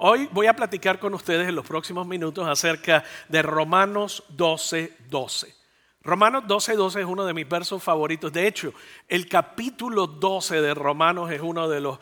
Hoy voy a platicar con ustedes en los próximos minutos acerca de Romanos 12, 12. Romanos 12, 12 es uno de mis versos favoritos. De hecho, el capítulo 12 de Romanos es uno de los,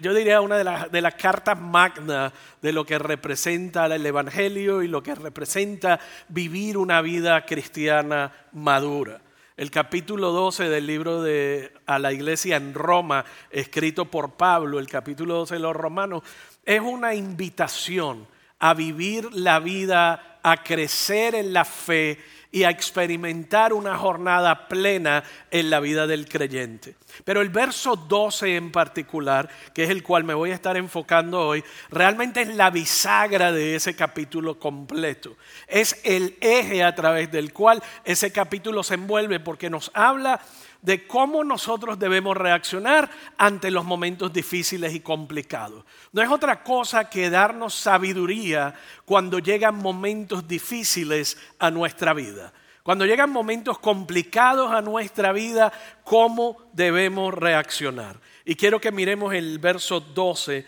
yo diría una de, las, cartas magnas de lo que representa el Evangelio y lo que representa vivir una vida cristiana madura. El capítulo 12 del libro de a la iglesia en Roma, escrito por Pablo, el capítulo 12 de los Romanos, es una invitación a vivir la vida, a crecer en la fe y a experimentar una jornada plena en la vida del creyente. Pero el verso 12 en particular, que es el cual me voy a estar enfocando hoy, realmente es la bisagra de ese capítulo completo. Es el eje a través del cual ese capítulo se envuelve porque nos habla de cómo nosotros debemos reaccionar ante los momentos difíciles y complicados. No es otra cosa que darnos sabiduría cuando llegan momentos difíciles a nuestra vida. Cuando llegan momentos complicados a nuestra vida, ¿cómo debemos reaccionar? Y quiero que miremos el verso 12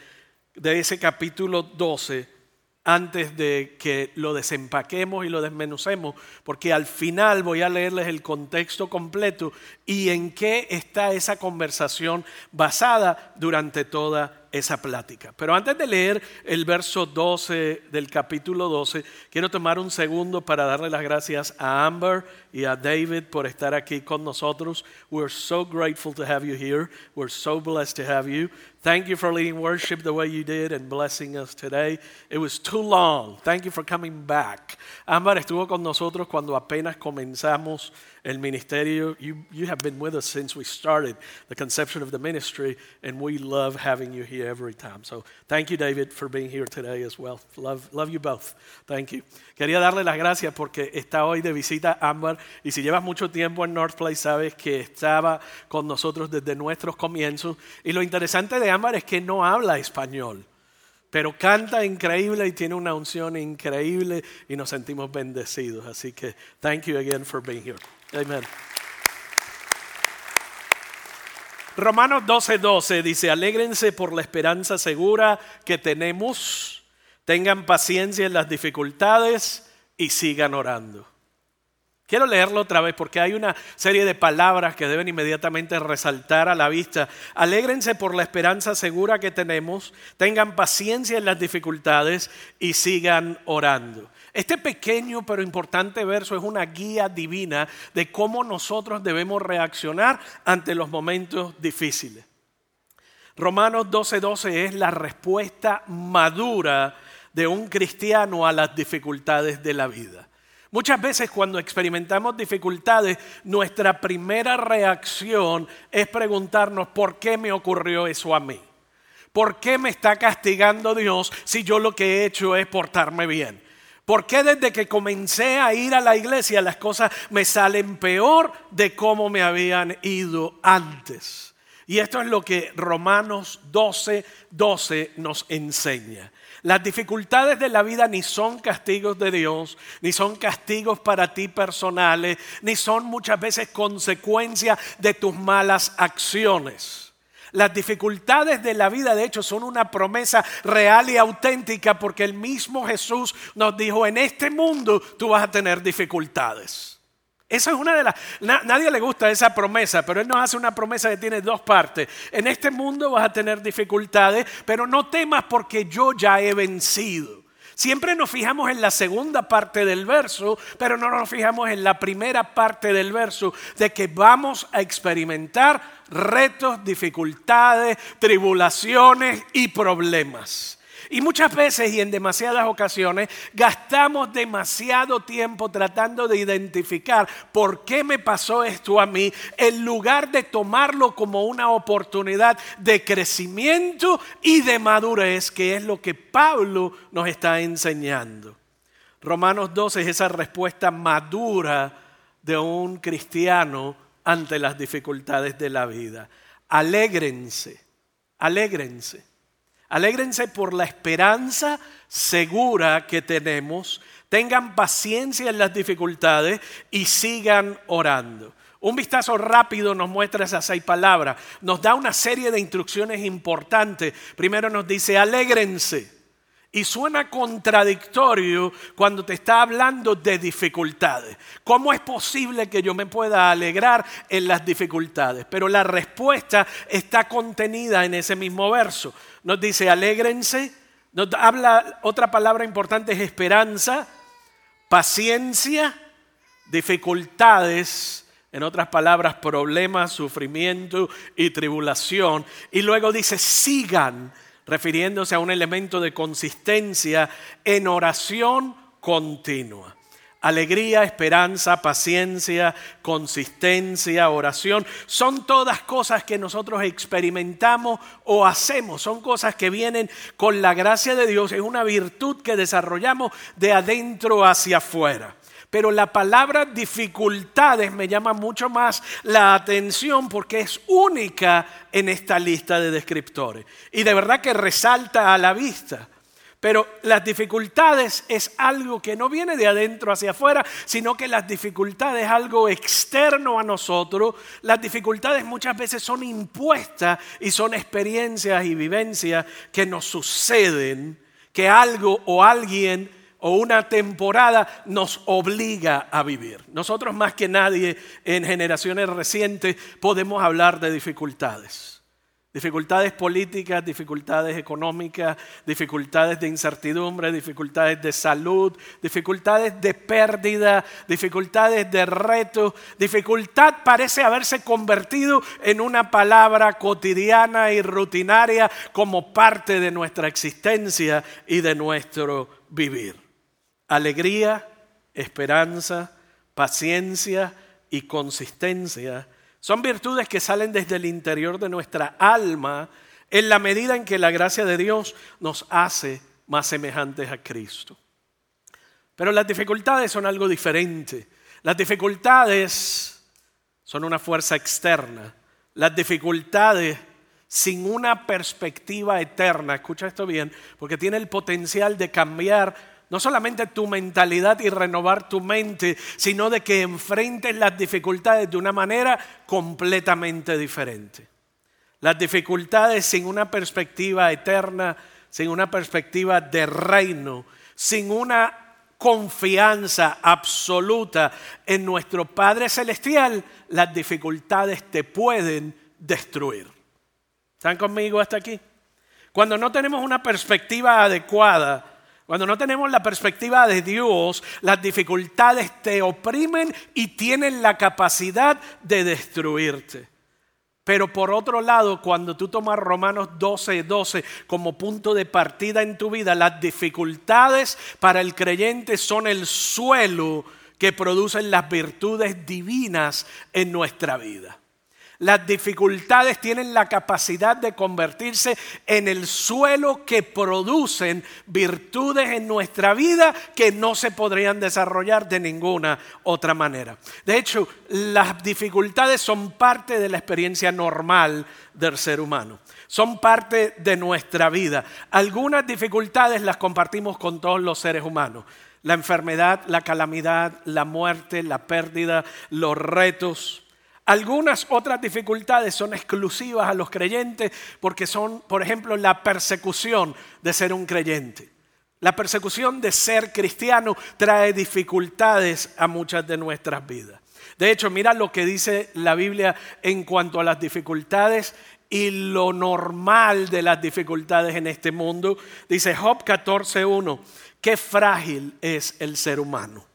de ese capítulo 12 antes de que lo desempaquemos y lo desmenucemos, porque al final voy a leerles el contexto completo y en qué está esa conversación basada durante toda esa plática. Pero antes de leer el verso 12 del capítulo 12, quiero tomar un segundo para darle las gracias a Amber y a David por estar aquí con nosotros. We're so grateful to have you here. We're so blessed to have you. Thank you for leading worship the way you did and blessing us today. It was too long. Thank you for coming back. Amber estuvo con nosotros cuando apenas comenzamos el ministerio. You, you have been with us since we started the conception of the ministry, and we love having you here every time. So thank you, David, for being here today as well. Love, love you both. Thank you. Quería darle las gracias porque está hoy de visita Amber, y si llevas mucho tiempo en North Place, sabes que estaba con nosotros desde nuestros comienzos. Y lo interesante de Amber es que no habla español pero canta increíble y tiene una unción increíble y nos sentimos bendecidos. Así que thank you again for being here. Romanos 12:12 12 dice, alégrense por la esperanza segura que tenemos, tengan paciencia en las dificultades y sigan orando. Quiero leerlo otra vez porque hay una serie de palabras que deben inmediatamente resaltar a la vista. Alégrense por la esperanza segura que tenemos, tengan paciencia en las dificultades y sigan orando. Este pequeño pero importante verso es una guía divina de cómo nosotros debemos reaccionar ante los momentos difíciles. Romanos 12:12 12 es la respuesta madura de un cristiano a las dificultades de la vida. Muchas veces cuando experimentamos dificultades, nuestra primera reacción es preguntarnos, ¿por qué me ocurrió eso a mí? ¿Por qué me está castigando Dios si yo lo que he hecho es portarme bien? ¿Por qué desde que comencé a ir a la iglesia las cosas me salen peor de cómo me habían ido antes? Y esto es lo que Romanos 12, 12 nos enseña. Las dificultades de la vida ni son castigos de Dios, ni son castigos para ti personales, ni son muchas veces consecuencia de tus malas acciones. Las dificultades de la vida, de hecho, son una promesa real y auténtica porque el mismo Jesús nos dijo, en este mundo tú vas a tener dificultades. Esa es una de las... nadie le gusta esa promesa, pero Él nos hace una promesa que tiene dos partes. En este mundo vas a tener dificultades, pero no temas porque yo ya he vencido. Siempre nos fijamos en la segunda parte del verso, pero no nos fijamos en la primera parte del verso de que vamos a experimentar retos, dificultades, tribulaciones y problemas. Y muchas veces y en demasiadas ocasiones gastamos demasiado tiempo tratando de identificar por qué me pasó esto a mí, en lugar de tomarlo como una oportunidad de crecimiento y de madurez, que es lo que Pablo nos está enseñando. Romanos 12 es esa respuesta madura de un cristiano ante las dificultades de la vida. Alégrense, alégrense. Alégrense por la esperanza segura que tenemos. Tengan paciencia en las dificultades y sigan orando. Un vistazo rápido nos muestra esas seis palabras. Nos da una serie de instrucciones importantes. Primero nos dice, alégrense. Y suena contradictorio cuando te está hablando de dificultades. ¿Cómo es posible que yo me pueda alegrar en las dificultades? Pero la respuesta está contenida en ese mismo verso. Nos dice, alégrense. Nos habla, otra palabra importante es esperanza, paciencia, dificultades, en otras palabras, problemas, sufrimiento y tribulación. Y luego dice, sigan refiriéndose a un elemento de consistencia en oración continua. Alegría, esperanza, paciencia, consistencia, oración, son todas cosas que nosotros experimentamos o hacemos, son cosas que vienen con la gracia de Dios, es una virtud que desarrollamos de adentro hacia afuera. Pero la palabra dificultades me llama mucho más la atención porque es única en esta lista de descriptores. Y de verdad que resalta a la vista. Pero las dificultades es algo que no viene de adentro hacia afuera, sino que las dificultades es algo externo a nosotros. Las dificultades muchas veces son impuestas y son experiencias y vivencias que nos suceden, que algo o alguien o una temporada nos obliga a vivir. Nosotros más que nadie en generaciones recientes podemos hablar de dificultades. Dificultades políticas, dificultades económicas, dificultades de incertidumbre, dificultades de salud, dificultades de pérdida, dificultades de reto. Dificultad parece haberse convertido en una palabra cotidiana y rutinaria como parte de nuestra existencia y de nuestro vivir alegría, esperanza, paciencia y consistencia son virtudes que salen desde el interior de nuestra alma en la medida en que la gracia de Dios nos hace más semejantes a Cristo. Pero las dificultades son algo diferente. Las dificultades son una fuerza externa. Las dificultades sin una perspectiva eterna, escucha esto bien, porque tiene el potencial de cambiar no solamente tu mentalidad y renovar tu mente, sino de que enfrentes las dificultades de una manera completamente diferente. Las dificultades sin una perspectiva eterna, sin una perspectiva de reino, sin una confianza absoluta en nuestro Padre Celestial, las dificultades te pueden destruir. ¿Están conmigo hasta aquí? Cuando no tenemos una perspectiva adecuada, cuando no tenemos la perspectiva de Dios, las dificultades te oprimen y tienen la capacidad de destruirte. Pero por otro lado, cuando tú tomas Romanos 12, 12 como punto de partida en tu vida, las dificultades para el creyente son el suelo que producen las virtudes divinas en nuestra vida. Las dificultades tienen la capacidad de convertirse en el suelo que producen virtudes en nuestra vida que no se podrían desarrollar de ninguna otra manera. De hecho, las dificultades son parte de la experiencia normal del ser humano. Son parte de nuestra vida. Algunas dificultades las compartimos con todos los seres humanos la enfermedad, la calamidad, la muerte, la pérdida, los retos. Algunas otras dificultades son exclusivas a los creyentes porque son, por ejemplo, la persecución de ser un creyente. La persecución de ser cristiano trae dificultades a muchas de nuestras vidas. De hecho, mira lo que dice la Biblia en cuanto a las dificultades y lo normal de las dificultades en este mundo. Dice Job 14.1, qué frágil es el ser humano,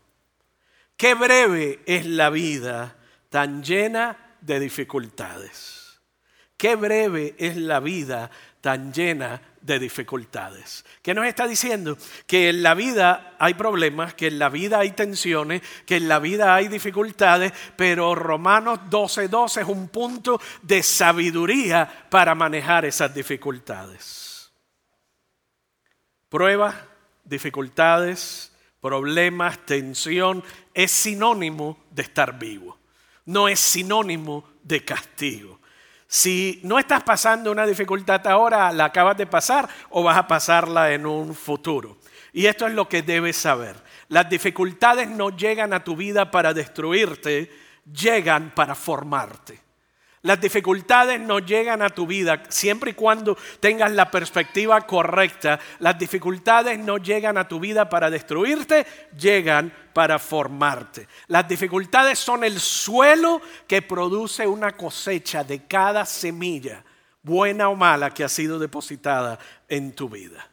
qué breve es la vida tan llena de dificultades. Qué breve es la vida tan llena de dificultades. ¿Qué nos está diciendo? Que en la vida hay problemas, que en la vida hay tensiones, que en la vida hay dificultades, pero Romanos 12:12 12 es un punto de sabiduría para manejar esas dificultades. Pruebas, dificultades, problemas, tensión, es sinónimo de estar vivo no es sinónimo de castigo. Si no estás pasando una dificultad ahora, la acabas de pasar o vas a pasarla en un futuro. Y esto es lo que debes saber. Las dificultades no llegan a tu vida para destruirte, llegan para formarte. Las dificultades no llegan a tu vida siempre y cuando tengas la perspectiva correcta. Las dificultades no llegan a tu vida para destruirte, llegan para formarte. Las dificultades son el suelo que produce una cosecha de cada semilla, buena o mala, que ha sido depositada en tu vida.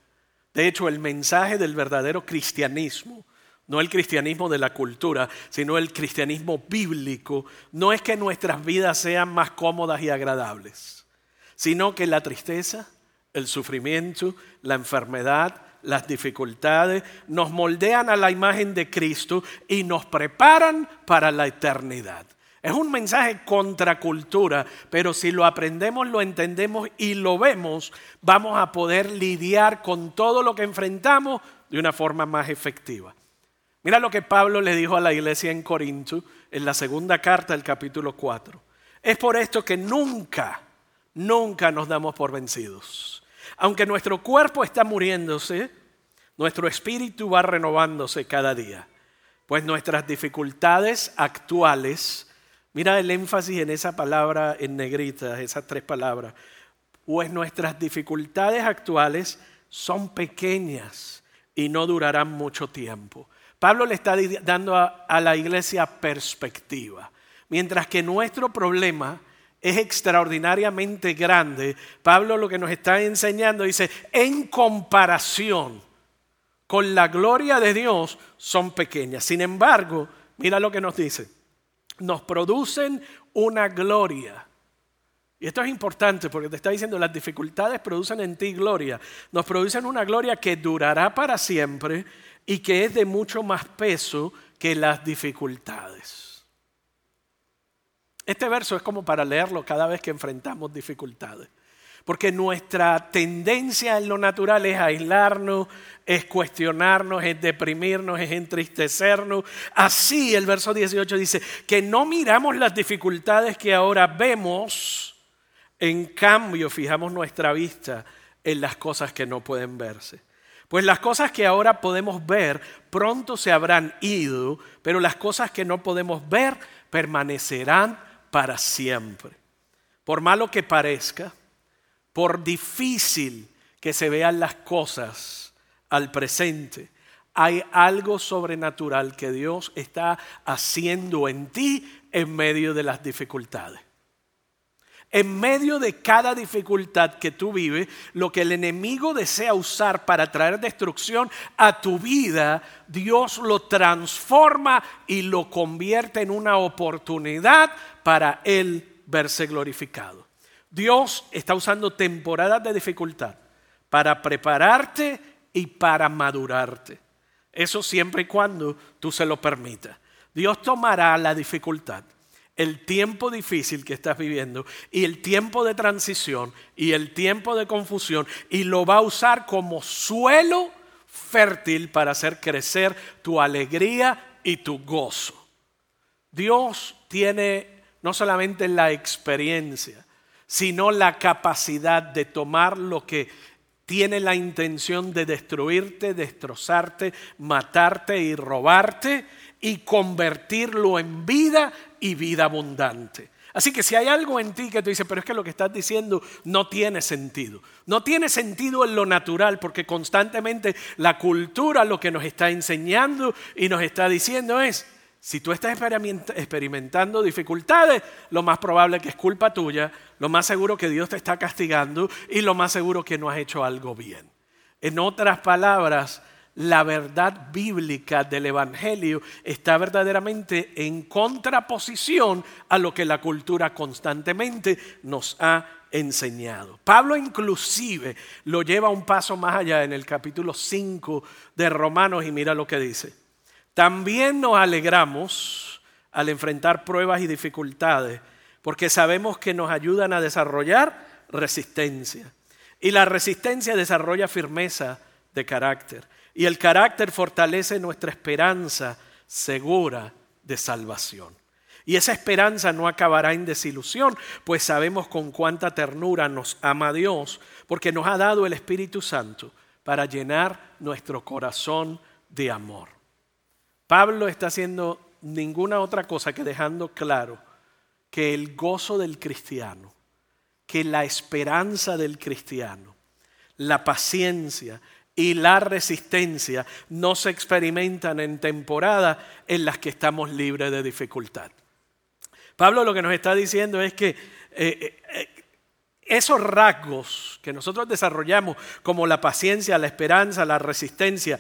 De hecho, el mensaje del verdadero cristianismo no el cristianismo de la cultura, sino el cristianismo bíblico, no es que nuestras vidas sean más cómodas y agradables, sino que la tristeza, el sufrimiento, la enfermedad, las dificultades nos moldean a la imagen de Cristo y nos preparan para la eternidad. Es un mensaje contra cultura, pero si lo aprendemos, lo entendemos y lo vemos, vamos a poder lidiar con todo lo que enfrentamos de una forma más efectiva. Mira lo que Pablo le dijo a la iglesia en Corinto en la segunda carta del capítulo 4. Es por esto que nunca, nunca nos damos por vencidos. Aunque nuestro cuerpo está muriéndose, nuestro espíritu va renovándose cada día. Pues nuestras dificultades actuales, mira el énfasis en esa palabra en negrita, esas tres palabras, pues nuestras dificultades actuales son pequeñas y no durarán mucho tiempo. Pablo le está dando a, la iglesia perspectiva. Mientras que nuestro problema es extraordinariamente grande, Pablo lo que nos está enseñando dice, en comparación con la gloria de Dios son pequeñas. Sin embargo, mira lo que nos dice, nos producen una gloria. Y esto es importante porque te está diciendo, las dificultades producen en ti gloria. Nos producen una gloria que durará para siempre y que es de mucho más peso que las dificultades. Este verso es como para leerlo cada vez que enfrentamos dificultades. Porque nuestra tendencia en lo natural es aislarnos, es cuestionarnos, es deprimirnos, es entristecernos. Así el verso 18 dice que no miramos las dificultades que ahora vemos, en cambio fijamos nuestra vista en las cosas que no pueden verse. Pues las cosas que ahora podemos ver pronto se habrán ido, pero las cosas que no podemos ver permanecerán para siempre. Por malo que parezca, por difícil que se vean las cosas al presente, hay algo sobrenatural que Dios está haciendo en ti en medio de las dificultades. En medio de cada dificultad que tú vives, lo que el enemigo desea usar para traer destrucción a tu vida, Dios lo transforma y lo convierte en una oportunidad para Él verse glorificado. Dios está usando temporadas de dificultad para prepararte y para madurarte. Eso siempre y cuando tú se lo permitas. Dios tomará la dificultad el tiempo difícil que estás viviendo y el tiempo de transición y el tiempo de confusión y lo va a usar como suelo fértil para hacer crecer tu alegría y tu gozo. Dios tiene no solamente la experiencia, sino la capacidad de tomar lo que tiene la intención de destruirte, destrozarte, matarte y robarte y convertirlo en vida y vida abundante. Así que si hay algo en ti que tú dices, pero es que lo que estás diciendo no tiene sentido. No tiene sentido en lo natural porque constantemente la cultura lo que nos está enseñando y nos está diciendo es, si tú estás experimentando dificultades, lo más probable que es culpa tuya, lo más seguro que Dios te está castigando y lo más seguro que no has hecho algo bien. En otras palabras, la verdad bíblica del Evangelio está verdaderamente en contraposición a lo que la cultura constantemente nos ha enseñado. Pablo inclusive lo lleva un paso más allá en el capítulo 5 de Romanos y mira lo que dice. También nos alegramos al enfrentar pruebas y dificultades porque sabemos que nos ayudan a desarrollar resistencia. Y la resistencia desarrolla firmeza de carácter. Y el carácter fortalece nuestra esperanza segura de salvación. Y esa esperanza no acabará en desilusión, pues sabemos con cuánta ternura nos ama Dios, porque nos ha dado el Espíritu Santo para llenar nuestro corazón de amor. Pablo está haciendo ninguna otra cosa que dejando claro que el gozo del cristiano, que la esperanza del cristiano, la paciencia y la resistencia no se experimentan en temporadas en las que estamos libres de dificultad. Pablo lo que nos está diciendo es que eh, eh, eh, esos rasgos que nosotros desarrollamos, como la paciencia, la esperanza, la resistencia,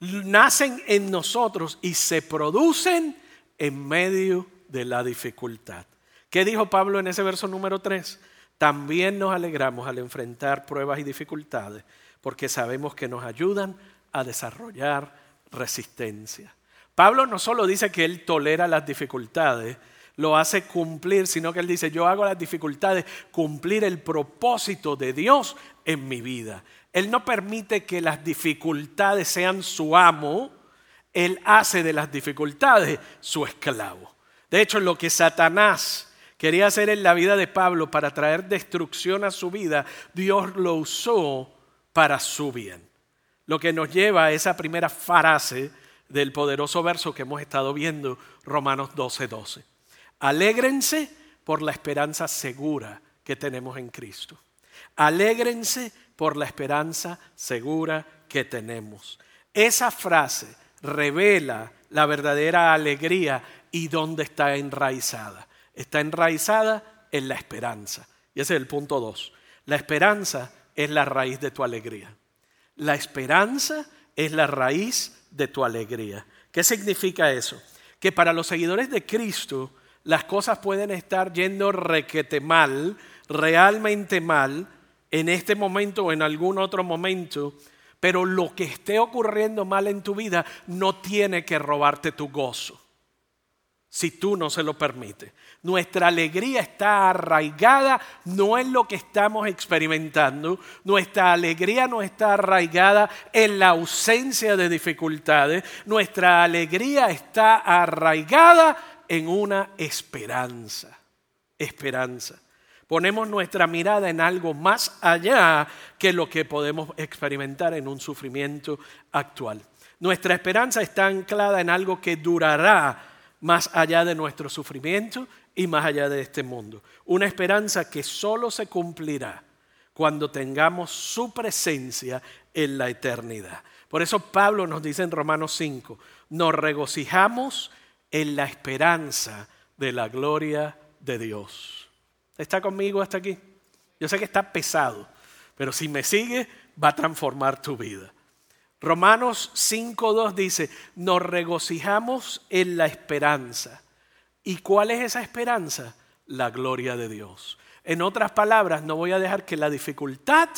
nacen en nosotros y se producen en medio de la dificultad. ¿Qué dijo Pablo en ese verso número 3? También nos alegramos al enfrentar pruebas y dificultades porque sabemos que nos ayudan a desarrollar resistencia. Pablo no solo dice que él tolera las dificultades, lo hace cumplir, sino que él dice, yo hago las dificultades cumplir el propósito de Dios en mi vida. Él no permite que las dificultades sean su amo, él hace de las dificultades su esclavo. De hecho, lo que Satanás quería hacer en la vida de Pablo para traer destrucción a su vida, Dios lo usó para su bien. Lo que nos lleva a esa primera frase del poderoso verso que hemos estado viendo, Romanos 12:12. 12. Alégrense por la esperanza segura que tenemos en Cristo. Alégrense por la esperanza segura que tenemos. Esa frase revela la verdadera alegría y dónde está enraizada. Está enraizada en la esperanza. Y ese es el punto dos. La esperanza es la raíz de tu alegría. La esperanza es la raíz de tu alegría. ¿Qué significa eso? Que para los seguidores de Cristo las cosas pueden estar yendo requete mal, realmente mal, en este momento o en algún otro momento, pero lo que esté ocurriendo mal en tu vida no tiene que robarte tu gozo si tú no se lo permites. Nuestra alegría está arraigada no en lo que estamos experimentando, nuestra alegría no está arraigada en la ausencia de dificultades, nuestra alegría está arraigada en una esperanza, esperanza. Ponemos nuestra mirada en algo más allá que lo que podemos experimentar en un sufrimiento actual. Nuestra esperanza está anclada en algo que durará más allá de nuestro sufrimiento y más allá de este mundo. Una esperanza que solo se cumplirá cuando tengamos su presencia en la eternidad. Por eso Pablo nos dice en Romanos 5, nos regocijamos en la esperanza de la gloria de Dios. ¿Está conmigo hasta aquí? Yo sé que está pesado, pero si me sigue va a transformar tu vida. Romanos 5.2 dice, nos regocijamos en la esperanza. ¿Y cuál es esa esperanza? La gloria de Dios. En otras palabras, no voy a dejar que la dificultad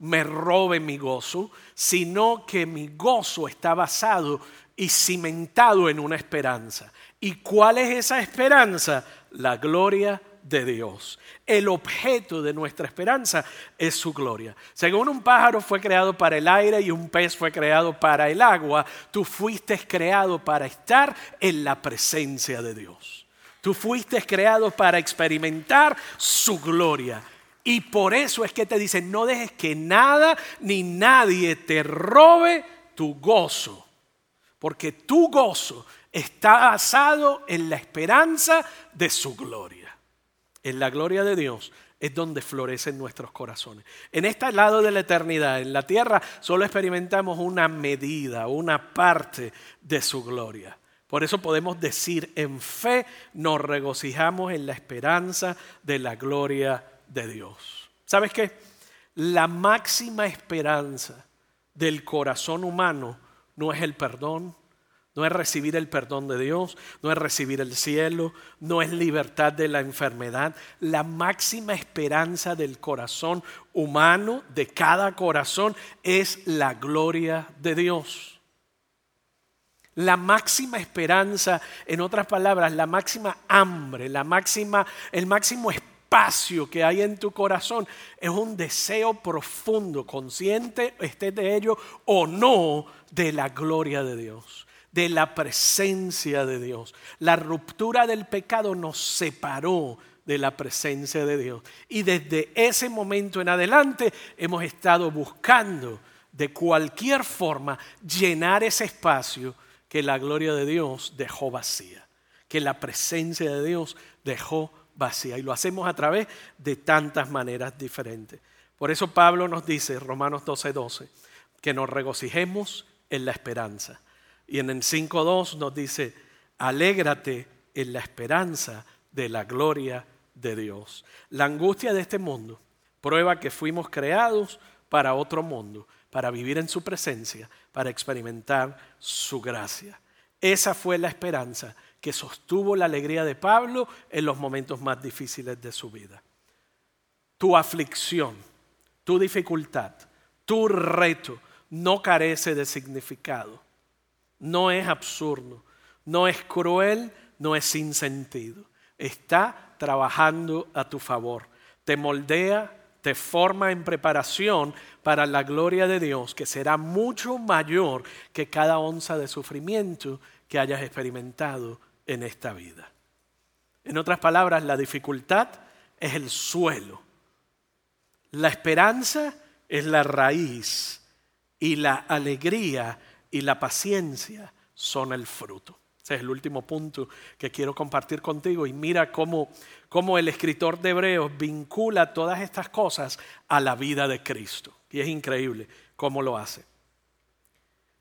me robe mi gozo, sino que mi gozo está basado y cimentado en una esperanza. ¿Y cuál es esa esperanza? La gloria de Dios. El objeto de nuestra esperanza es su gloria. Según un pájaro fue creado para el aire y un pez fue creado para el agua, tú fuiste creado para estar en la presencia de Dios. Tú fuiste creado para experimentar su gloria. Y por eso es que te dicen, no dejes que nada ni nadie te robe tu gozo. Porque tu gozo está basado en la esperanza de su gloria en la gloria de Dios, es donde florecen nuestros corazones. En este lado de la eternidad, en la tierra, solo experimentamos una medida, una parte de su gloria. Por eso podemos decir en fe, nos regocijamos en la esperanza de la gloria de Dios. ¿Sabes qué? La máxima esperanza del corazón humano no es el perdón, no es recibir el perdón de Dios, no es recibir el cielo, no es libertad de la enfermedad. La máxima esperanza del corazón humano, de cada corazón, es la gloria de Dios. La máxima esperanza, en otras palabras, la máxima hambre, la máxima, el máximo espacio que hay en tu corazón es un deseo profundo, consciente estés de ello o no, de la gloria de Dios de la presencia de Dios. La ruptura del pecado nos separó de la presencia de Dios. Y desde ese momento en adelante hemos estado buscando de cualquier forma llenar ese espacio que la gloria de Dios dejó vacía. que la presencia de Dios dejó vacía. Y lo hacemos a través de tantas maneras diferentes. Por eso Pablo nos dice, Romanos 12:12, 12, que nos regocijemos en la esperanza. Y en el 5.2 nos dice, alégrate en la esperanza de la gloria de Dios. La angustia de este mundo prueba que fuimos creados para otro mundo, para vivir en su presencia, para experimentar su gracia. Esa fue la esperanza que sostuvo la alegría de Pablo en los momentos más difíciles de su vida. Tu aflicción, tu dificultad, tu reto no carece de significado, no es absurdo, no es cruel, no es sin sentido. Está trabajando a tu favor, te moldea, te forma en preparación para la gloria de Dios, que será mucho mayor que cada onza de sufrimiento que hayas experimentado en esta vida. En otras palabras, la dificultad es el suelo. La esperanza es la raíz y la alegría y la paciencia son el fruto. Ese es el último punto que quiero compartir contigo y mira cómo, cómo el escritor de Hebreos vincula todas estas cosas a la vida de Cristo. Y es increíble cómo lo hace.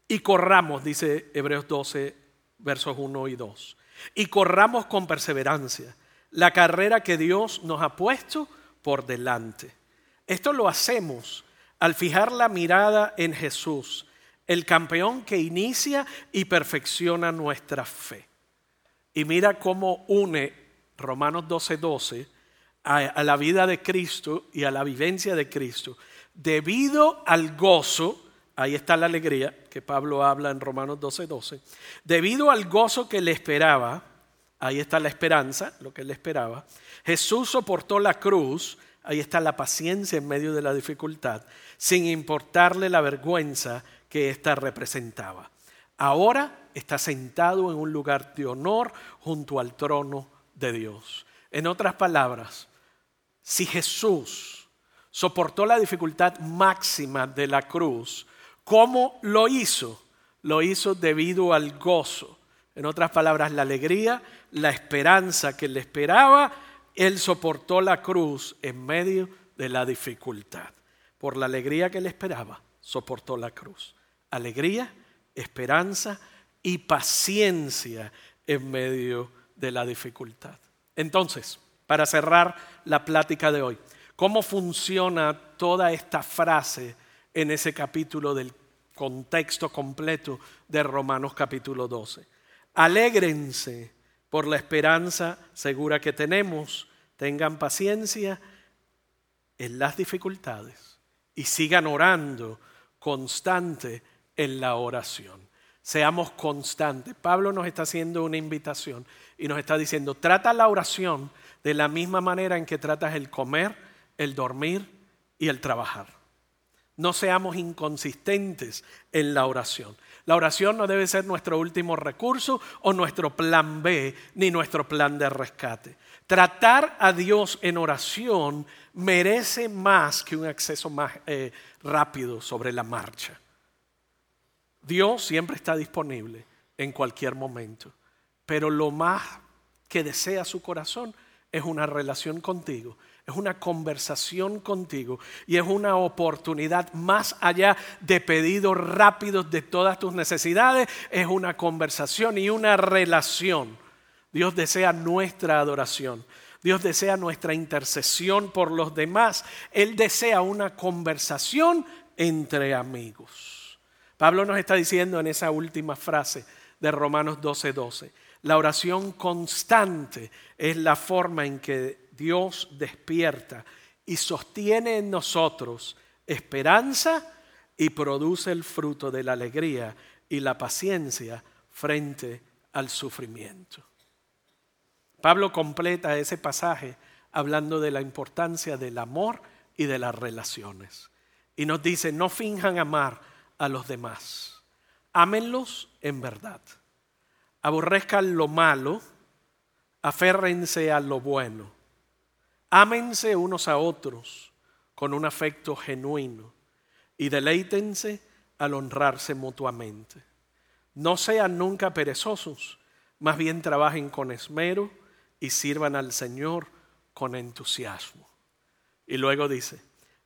Y corramos, dice Hebreos 12, versos 1 y 2 y corramos con perseverancia la carrera que Dios nos ha puesto por delante. Esto lo hacemos al fijar la mirada en Jesús, el campeón que inicia y perfecciona nuestra fe. Y mira cómo une Romanos 12:12 12, a, la vida de Cristo y a la vivencia de Cristo, debido al gozo Ahí está la alegría que Pablo habla en Romanos 12:12. 12. Debido al gozo que le esperaba, ahí está la esperanza, lo que le esperaba. Jesús soportó la cruz, ahí está la paciencia en medio de la dificultad, sin importarle la vergüenza que ésta representaba. Ahora está sentado en un lugar de honor junto al trono de Dios. En otras palabras, si Jesús soportó la dificultad máxima de la cruz, ¿Cómo lo hizo? Lo hizo debido al gozo. En otras palabras, la alegría, la esperanza que le esperaba, él soportó la cruz en medio de la dificultad. Por la alegría que le esperaba, soportó la cruz. Alegría, esperanza y paciencia en medio de la dificultad. Entonces, para cerrar la plática de hoy, ¿cómo funciona toda esta frase en ese capítulo del contexto completo de Romanos capítulo 12. Alégrense por la esperanza segura que tenemos, tengan paciencia en las dificultades y sigan orando constante en la oración. Seamos constantes. Pablo nos está haciendo una invitación y nos está diciendo, trata la oración de la misma manera en que tratas el comer, el dormir y el trabajar. No seamos inconsistentes en la oración. La oración no debe ser nuestro último recurso o nuestro plan B ni nuestro plan de rescate. Tratar a Dios en oración merece más que un acceso más eh, rápido sobre la marcha. Dios siempre está disponible en cualquier momento, pero lo más que desea su corazón es una relación contigo es una conversación contigo y es una oportunidad más allá de pedidos rápidos de todas tus necesidades, es una conversación y una relación. Dios desea nuestra adoración. Dios desea nuestra intercesión por los demás. Él desea una conversación entre amigos. Pablo nos está diciendo en esa última frase de Romanos 12:12, 12, la oración constante es la forma en que Dios despierta y sostiene en nosotros esperanza y produce el fruto de la alegría y la paciencia frente al sufrimiento. Pablo completa ese pasaje hablando de la importancia del amor y de las relaciones. Y nos dice, no finjan amar a los demás, ámenlos en verdad, aborrezcan lo malo, aférrense a lo bueno Ámense unos a otros con un afecto genuino y deleítense al honrarse mutuamente. No sean nunca perezosos, Más bien trabajen con esmero y sirvan al Señor con entusiasmo. Y luego dice,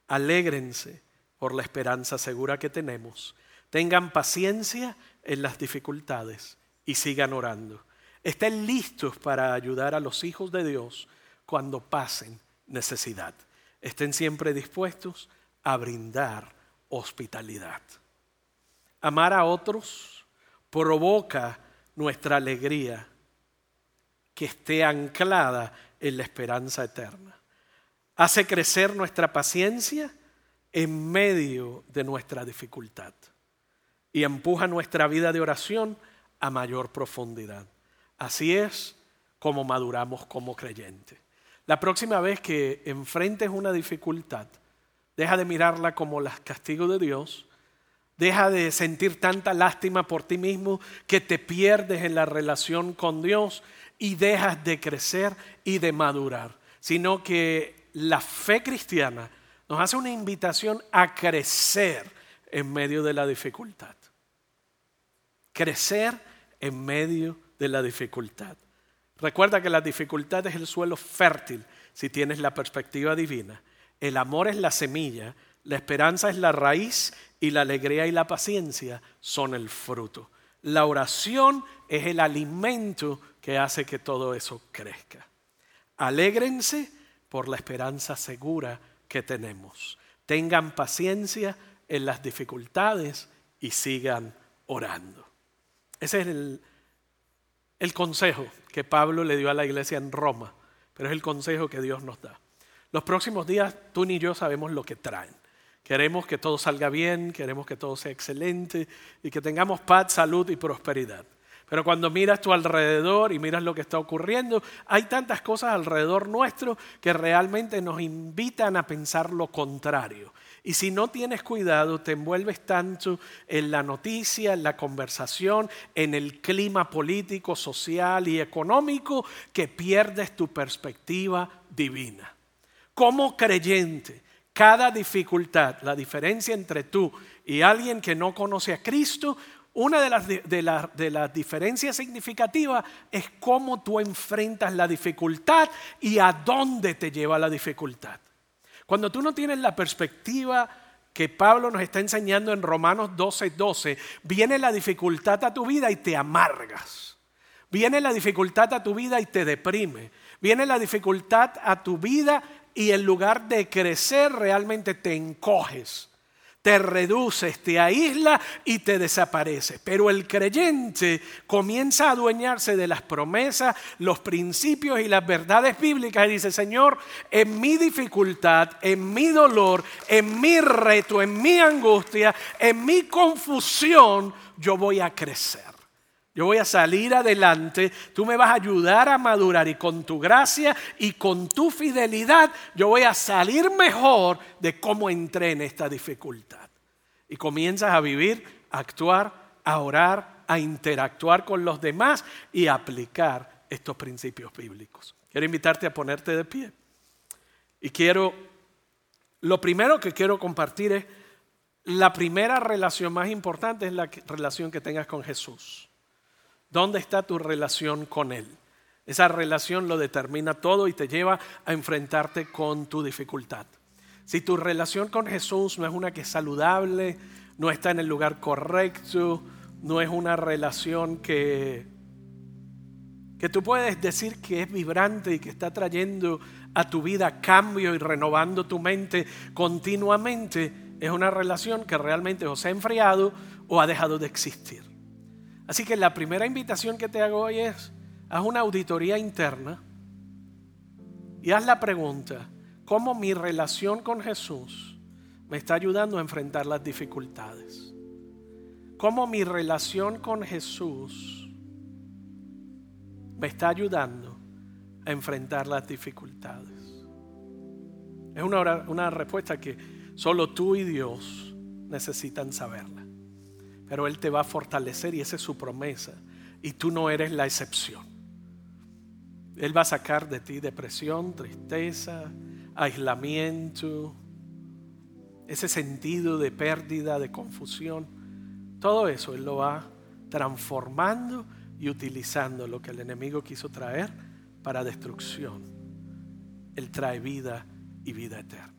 alégrense por la esperanza segura que tenemos. Tengan paciencia en las dificultades y sigan orando. Estén listos para ayudar a los hijos de Dios cuando pasen necesidad. Estén siempre dispuestos a brindar hospitalidad. Amar a otros provoca nuestra alegría que esté anclada en la esperanza eterna. Hace crecer nuestra paciencia en medio de nuestra dificultad y empuja nuestra vida de oración a mayor profundidad. Así es como maduramos como creyentes. La próxima vez que enfrentes una dificultad, deja de mirarla como los castigos de Dios, deja de sentir tanta lástima por ti mismo que te pierdes en la relación con Dios y dejas de crecer y de madurar, sino que la fe cristiana nos hace una invitación a crecer en medio de la dificultad. Crecer en medio de la dificultad. Recuerda que la dificultad es el suelo fértil si tienes la perspectiva divina. El amor es la semilla, la esperanza es la raíz y la alegría y la paciencia son el fruto. La oración es el alimento que hace que todo eso crezca. Alégrense por la esperanza segura que tenemos. Tengan paciencia en las dificultades y sigan orando. Ese es el, consejo que Pablo le dio a la iglesia en Roma, pero es el consejo que Dios nos da. Los próximos días tú ni yo sabemos lo que traen. Queremos que todo salga bien, queremos que todo sea excelente y que tengamos paz, salud y prosperidad. Pero cuando miras tu alrededor y miras lo que está ocurriendo, hay tantas cosas alrededor nuestro que realmente nos invitan a pensar lo contrario. Y si no tienes cuidado, te envuelves tanto en la noticia, en la conversación, en el clima político, social y económico, que pierdes tu perspectiva divina. Como creyente, cada dificultad, la diferencia entre tú y alguien que no conoce a Cristo, una de las, de, las diferencias significativas es cómo tú enfrentas la dificultad y a dónde te lleva la dificultad. Cuando tú no tienes la perspectiva que Pablo nos está enseñando en Romanos 12, 12, viene la dificultad a tu vida y te amargas. Viene la dificultad a tu vida y te deprime. Viene la dificultad a tu vida y en lugar de crecer realmente te encoges te reduces, te aísla y te desaparece. Pero el creyente comienza a adueñarse de las promesas, los principios y las verdades bíblicas y dice, Señor, en mi dificultad, en mi dolor, en mi reto, en mi angustia, en mi confusión, yo voy a crecer. Yo voy a salir adelante, tú me vas a ayudar a madurar y con tu gracia y con tu fidelidad yo voy a salir mejor de cómo entré en esta dificultad. Y comienzas a vivir, a actuar, a orar, a interactuar con los demás y a aplicar estos principios bíblicos. Quiero invitarte a ponerte de pie. Y quiero, lo primero que quiero compartir es, la primera relación más importante es la relación que tengas con Jesús. ¿Dónde está tu relación con Él? Esa relación lo determina todo y te lleva a enfrentarte con tu dificultad. Si tu relación con Jesús no es una que es saludable, no está en el lugar correcto, no es una relación que, que tú puedes decir que es vibrante y que está trayendo a tu vida cambio y renovando tu mente continuamente, es una relación que realmente o se ha enfriado o ha dejado de existir. Así que la primera invitación que te hago hoy es, haz una auditoría interna y haz la pregunta, ¿cómo mi relación con Jesús me está ayudando a enfrentar las dificultades? ¿Cómo mi relación con Jesús me está ayudando a enfrentar las dificultades? Es una, una respuesta que solo tú y Dios necesitan saberla pero Él te va a fortalecer y esa es su promesa. Y tú no eres la excepción. Él va a sacar de ti depresión, tristeza, aislamiento, ese sentido de pérdida, de confusión. Todo eso Él lo va transformando y utilizando lo que el enemigo quiso traer para destrucción. Él trae vida y vida eterna.